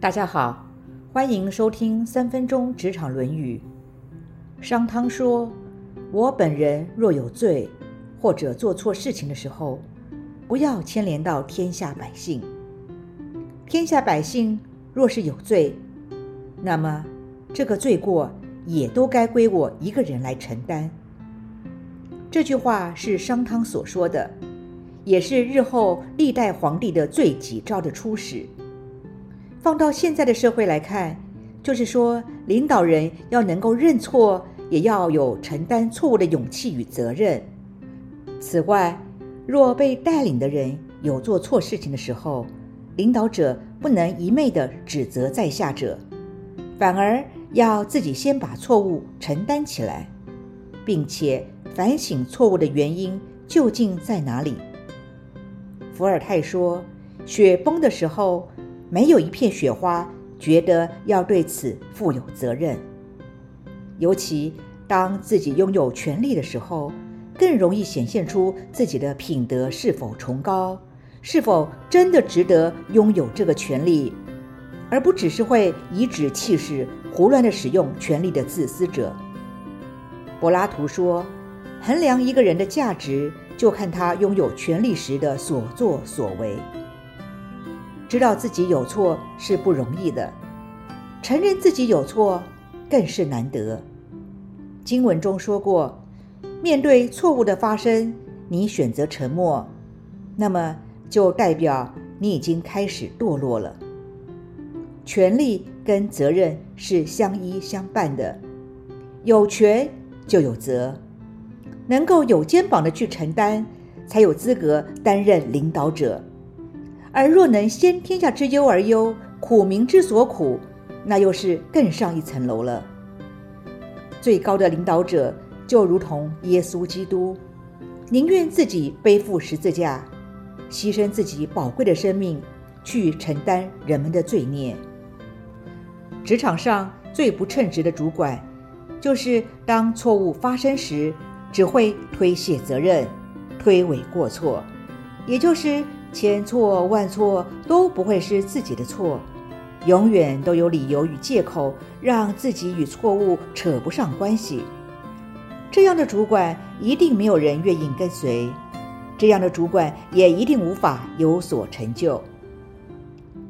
大家好，欢迎收听三分钟职场论语。商汤说：“我本人若有罪，或者做错事情的时候，不要牵连到天下百姓。天下百姓若是有罪，那么这个罪过也都该归我一个人来承担。”这句话是商汤所说的，也是日后历代皇帝的罪己诏的初始。放到现在的社会来看，就是说，领导人要能够认错，也要有承担错误的勇气与责任。此外，若被带领的人有做错事情的时候，领导者不能一昧的指责在下者，反而要自己先把错误承担起来，并且反省错误的原因究竟在哪里。伏尔泰说：“雪崩的时候。”没有一片雪花觉得要对此负有责任，尤其当自己拥有权力的时候，更容易显现出自己的品德是否崇高，是否真的值得拥有这个权利，而不只是会颐指气使、胡乱的使用权力的自私者。柏拉图说：“衡量一个人的价值，就看他拥有权力时的所作所为。”知道自己有错是不容易的，承认自己有错更是难得。经文中说过，面对错误的发生，你选择沉默，那么就代表你已经开始堕落了。权力跟责任是相依相伴的，有权就有责，能够有肩膀的去承担，才有资格担任领导者。而若能先天下之忧而忧，苦民之所苦，那又是更上一层楼了。最高的领导者就如同耶稣基督，宁愿自己背负十字架，牺牲自己宝贵的生命，去承担人们的罪孽。职场上最不称职的主管，就是当错误发生时，只会推卸责任、推诿过错，也就是。千错万错都不会是自己的错，永远都有理由与借口让自己与错误扯不上关系。这样的主管一定没有人愿意跟随，这样的主管也一定无法有所成就。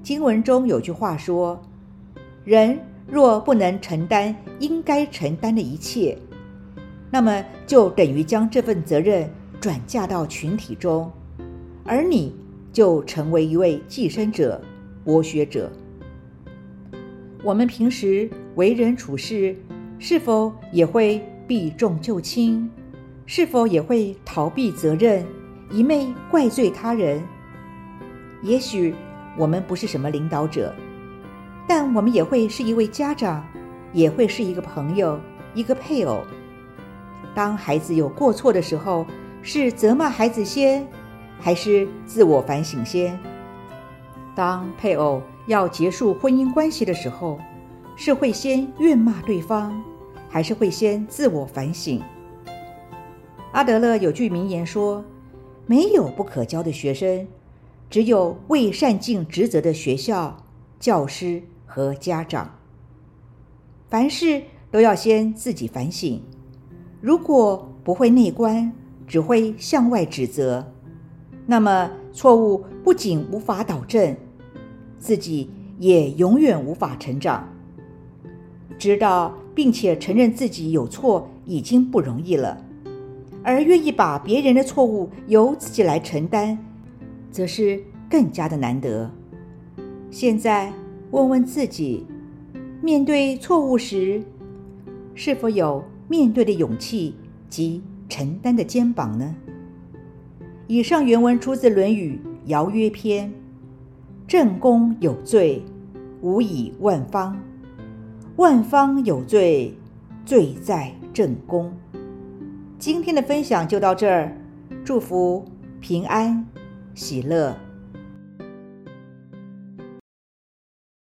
经文中有句话说：“人若不能承担应该承担的一切，那么就等于将这份责任转嫁到群体中，而你。”就成为一位寄生者、剥削者。我们平时为人处事，是否也会避重就轻？是否也会逃避责任，一昧怪罪他人？也许我们不是什么领导者，但我们也会是一位家长，也会是一个朋友、一个配偶。当孩子有过错的时候，是责骂孩子先？还是自我反省先。当配偶要结束婚姻关系的时候，是会先怨骂对方，还是会先自我反省？阿德勒有句名言说：“没有不可教的学生，只有未善尽职责的学校、教师和家长。凡事都要先自己反省。如果不会内观，只会向外指责。”那么错误不仅无法导正，自己也永远无法成长。知道并且承认自己有错已经不容易了，而愿意把别人的错误由自己来承担，则是更加的难得。现在问问自己，面对错误时，是否有面对的勇气及承担的肩膀呢？以上原文出自《论语·尧曰篇》：“正宫有罪，无以万方；万方有罪，罪在正宫。”今天的分享就到这儿，祝福平安喜乐。